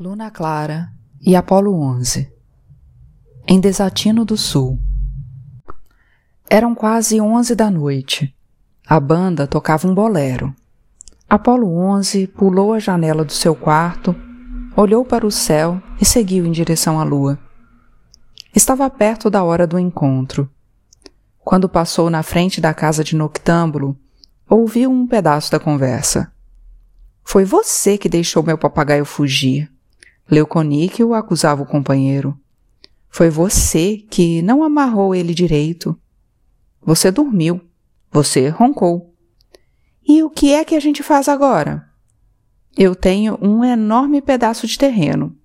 Luna Clara e Apolo 11 Em Desatino do Sul Eram quase onze da noite. A banda tocava um bolero. Apolo 11 pulou a janela do seu quarto, olhou para o céu e seguiu em direção à lua. Estava perto da hora do encontro. Quando passou na frente da casa de Noctâmbulo, ouviu um pedaço da conversa. Foi você que deixou meu papagaio fugir. Leuconíquio acusava o companheiro. Foi você que não amarrou ele direito. Você dormiu. Você roncou. E o que é que a gente faz agora? Eu tenho um enorme pedaço de terreno.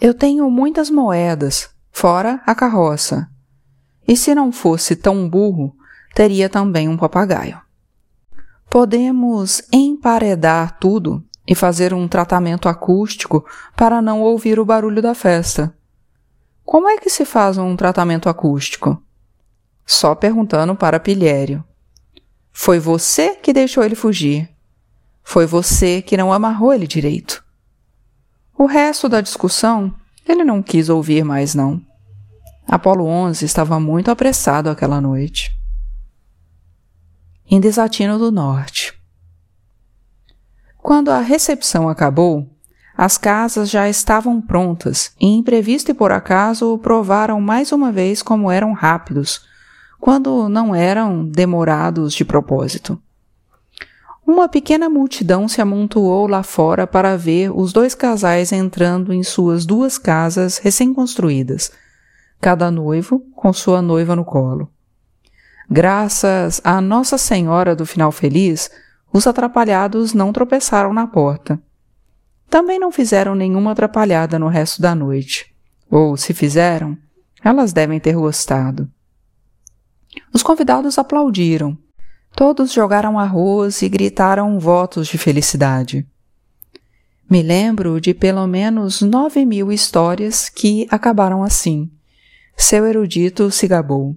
Eu tenho muitas moedas, fora a carroça. E se não fosse tão burro, teria também um papagaio. Podemos emparedar tudo e fazer um tratamento acústico para não ouvir o barulho da festa. Como é que se faz um tratamento acústico? Só perguntando para Pilhério. Foi você que deixou ele fugir. Foi você que não amarrou ele direito. O resto da discussão ele não quis ouvir mais, não. Apolo 11 estava muito apressado aquela noite. Em Desatino do Norte. Quando a recepção acabou, as casas já estavam prontas e, imprevisto e por acaso, provaram mais uma vez como eram rápidos, quando não eram demorados de propósito. Uma pequena multidão se amontoou lá fora para ver os dois casais entrando em suas duas casas recém-construídas, cada noivo com sua noiva no colo. Graças a Nossa Senhora do Final Feliz, os atrapalhados não tropeçaram na porta. Também não fizeram nenhuma atrapalhada no resto da noite. Ou, se fizeram, elas devem ter gostado. Os convidados aplaudiram. Todos jogaram arroz e gritaram votos de felicidade. Me lembro de pelo menos nove mil histórias que acabaram assim. Seu erudito se gabou.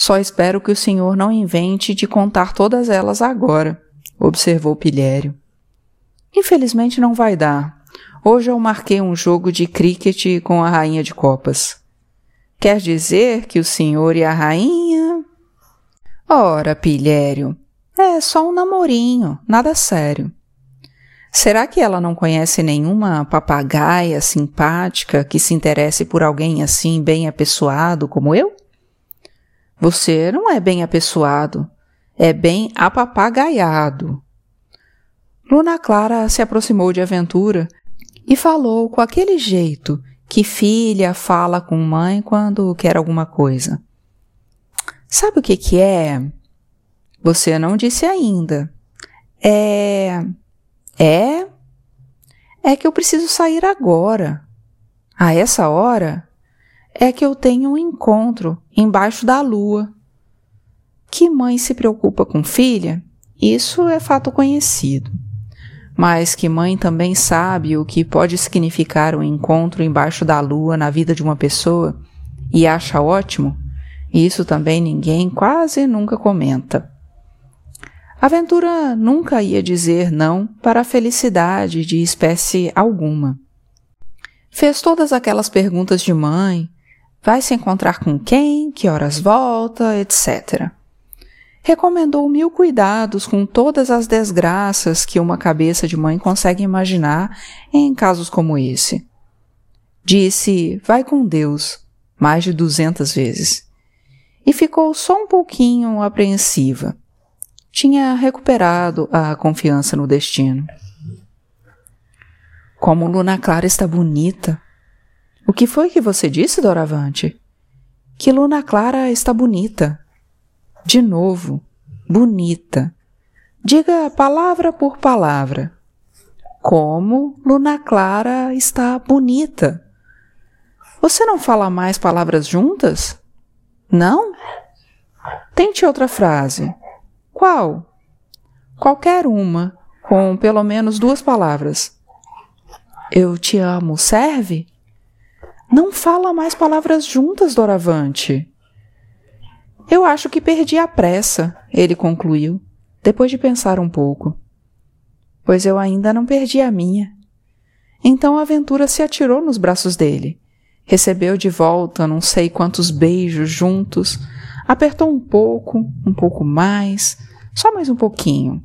Só espero que o senhor não invente de contar todas elas agora, observou Pilhério. Infelizmente não vai dar. Hoje eu marquei um jogo de cricket com a rainha de copas. Quer dizer que o senhor e a rainha. Ora, Pilhério, é só um namorinho, nada sério. Será que ela não conhece nenhuma papagaia simpática que se interesse por alguém assim bem apessoado como eu? Você não é bem apessoado, é bem apapagaiado. Luna Clara se aproximou de Aventura e falou com aquele jeito que filha fala com mãe quando quer alguma coisa. Sabe o que que é? Você não disse ainda. É. É? É que eu preciso sair agora. A essa hora? É que eu tenho um encontro embaixo da lua. Que mãe se preocupa com filha? Isso é fato conhecido. Mas que mãe também sabe o que pode significar um encontro embaixo da lua na vida de uma pessoa e acha ótimo? Isso também ninguém quase nunca comenta. A aventura nunca ia dizer não para a felicidade de espécie alguma. Fez todas aquelas perguntas de mãe, vai se encontrar com quem, que horas volta, etc. Recomendou mil cuidados com todas as desgraças que uma cabeça de mãe consegue imaginar em casos como esse. Disse, vai com Deus, mais de duzentas vezes. E ficou só um pouquinho apreensiva. Tinha recuperado a confiança no destino. Como Luna Clara está bonita, o que foi que você disse, Doravante? Que Luna Clara está bonita. De novo, bonita. Diga palavra por palavra. Como Luna Clara está bonita. Você não fala mais palavras juntas? Não? Tente outra frase. Qual? Qualquer uma, com pelo menos duas palavras. Eu te amo, serve? Não fala mais palavras juntas, Doravante. Eu acho que perdi a pressa, ele concluiu, depois de pensar um pouco. Pois eu ainda não perdi a minha. Então a aventura se atirou nos braços dele. Recebeu de volta não sei quantos beijos juntos, apertou um pouco, um pouco mais, só mais um pouquinho.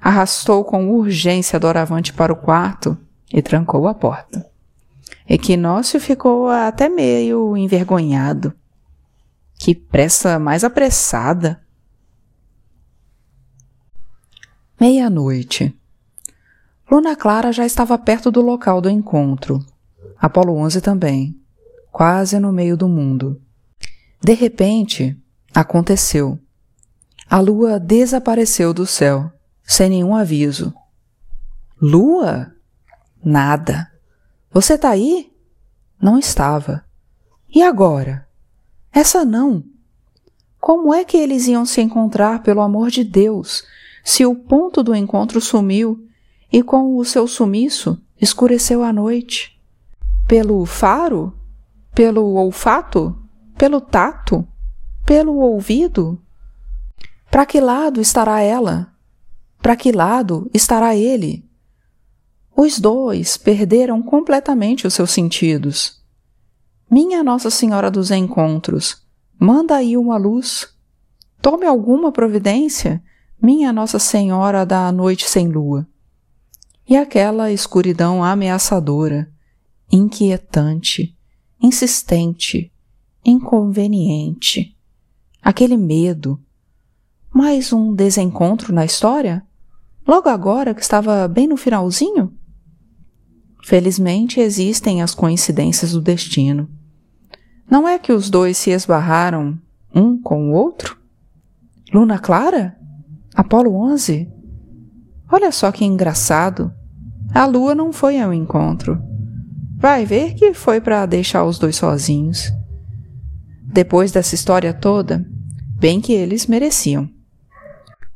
Arrastou com urgência Doravante para o quarto e trancou a porta. Equinócio ficou até meio envergonhado. Que pressa mais apressada! Meia-noite. Luna Clara já estava perto do local do encontro. Apolo 11 também, quase no meio do mundo. De repente, aconteceu. A lua desapareceu do céu, sem nenhum aviso. Lua? Nada. Você tá aí? Não estava. E agora? Essa não. Como é que eles iam se encontrar, pelo amor de Deus, se o ponto do encontro sumiu e com o seu sumiço escureceu a noite. Pelo faro? Pelo olfato? Pelo tato? Pelo ouvido? Para que lado estará ela? Para que lado estará ele? Os dois perderam completamente os seus sentidos. Minha Nossa Senhora dos Encontros, manda aí uma luz. Tome alguma providência, minha Nossa Senhora da Noite Sem Lua e aquela escuridão ameaçadora, inquietante, insistente, inconveniente. Aquele medo. Mais um desencontro na história? Logo agora que estava bem no finalzinho? Felizmente existem as coincidências do destino. Não é que os dois se esbarraram um com o outro? Luna Clara? Apolo 11? Olha só que engraçado. A lua não foi ao encontro. Vai ver que foi para deixar os dois sozinhos. Depois dessa história toda, bem que eles mereciam.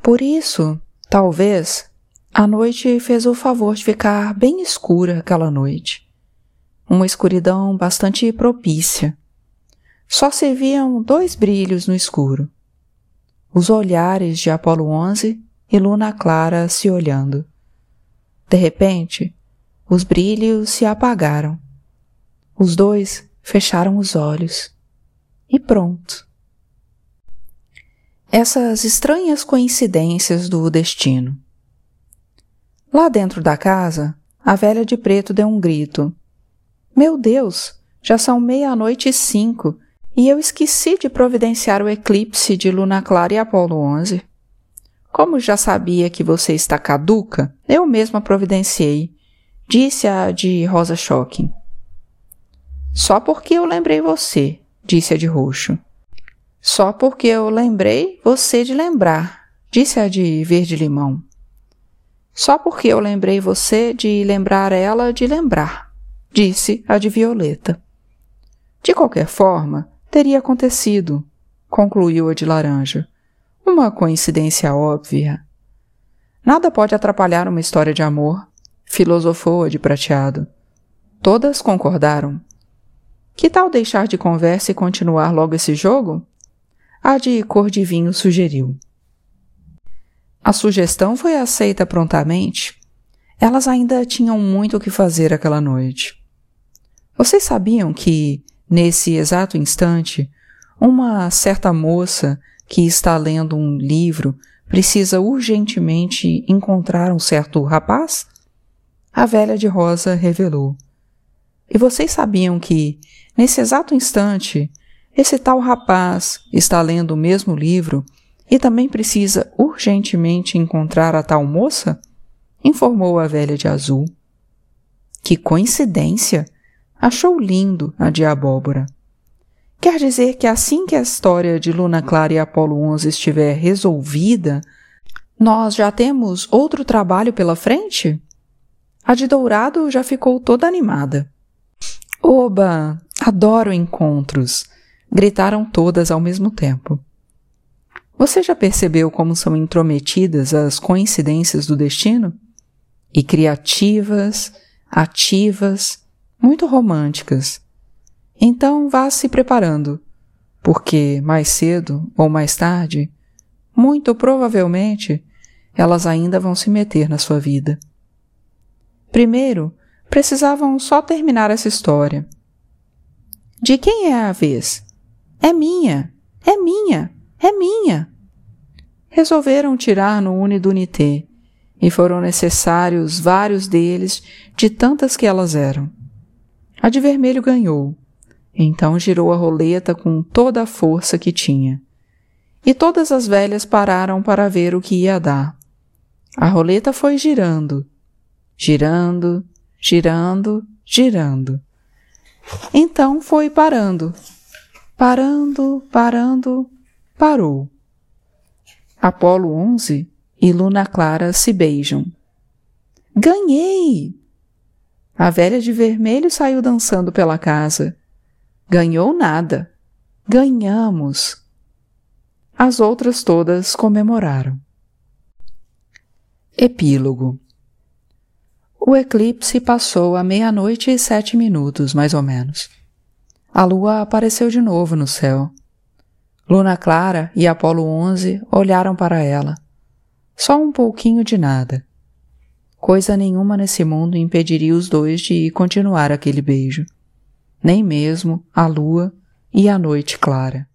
Por isso, talvez, a noite fez o favor de ficar bem escura aquela noite. Uma escuridão bastante propícia. Só se viam dois brilhos no escuro. Os olhares de Apolo 11 e Luna Clara se olhando. De repente, os brilhos se apagaram. Os dois fecharam os olhos. E pronto. Essas estranhas coincidências do destino. Lá dentro da casa, a velha de preto deu um grito. Meu Deus, já são meia-noite e cinco, e eu esqueci de providenciar o eclipse de Luna Clara e Apolo 11. Como já sabia que você está caduca, eu mesma providenciei, disse a de rosa shocking. Só porque eu lembrei você, disse a de roxo. Só porque eu lembrei você de lembrar, disse a de verde limão. Só porque eu lembrei você de lembrar ela de lembrar, disse a de violeta. De qualquer forma, teria acontecido, concluiu a de laranja. Uma coincidência óbvia. Nada pode atrapalhar uma história de amor, filosofou a de prateado. Todas concordaram. Que tal deixar de conversa e continuar logo esse jogo? A de cor de vinho sugeriu. A sugestão foi aceita prontamente. Elas ainda tinham muito o que fazer aquela noite. Vocês sabiam que, nesse exato instante, uma certa moça que está lendo um livro precisa urgentemente encontrar um certo rapaz? A velha de rosa revelou. E vocês sabiam que, nesse exato instante, esse tal rapaz está lendo o mesmo livro e também precisa urgentemente encontrar a tal moça? informou a velha de azul. Que coincidência! Achou lindo a de abóbora. Quer dizer que assim que a história de Luna Clara e Apolo 11 estiver resolvida, nós já temos outro trabalho pela frente? A de Dourado já ficou toda animada. Oba! Adoro encontros! gritaram todas ao mesmo tempo. Você já percebeu como são intrometidas as coincidências do destino? E criativas, ativas, muito românticas. Então vá se preparando, porque mais cedo ou mais tarde, muito provavelmente, elas ainda vão se meter na sua vida. Primeiro, Precisavam só terminar essa história. De quem é a vez? É minha, é minha, é minha. Resolveram tirar no Unidunité, e foram necessários vários deles, de tantas que elas eram. A de vermelho ganhou. Então girou a roleta com toda a força que tinha. E todas as velhas pararam para ver o que ia dar. A roleta foi girando, girando, girando, girando. Então foi parando. Parando, parando, parou. Apolo 11 e Luna Clara se beijam. Ganhei! A velha de vermelho saiu dançando pela casa. Ganhou nada. Ganhamos. As outras todas comemoraram. Epílogo O eclipse passou à meia-noite e sete minutos, mais ou menos. A lua apareceu de novo no céu. Luna Clara e Apolo 11 olharam para ela. Só um pouquinho de nada. Coisa nenhuma nesse mundo impediria os dois de continuar aquele beijo. Nem mesmo a lua e a noite clara.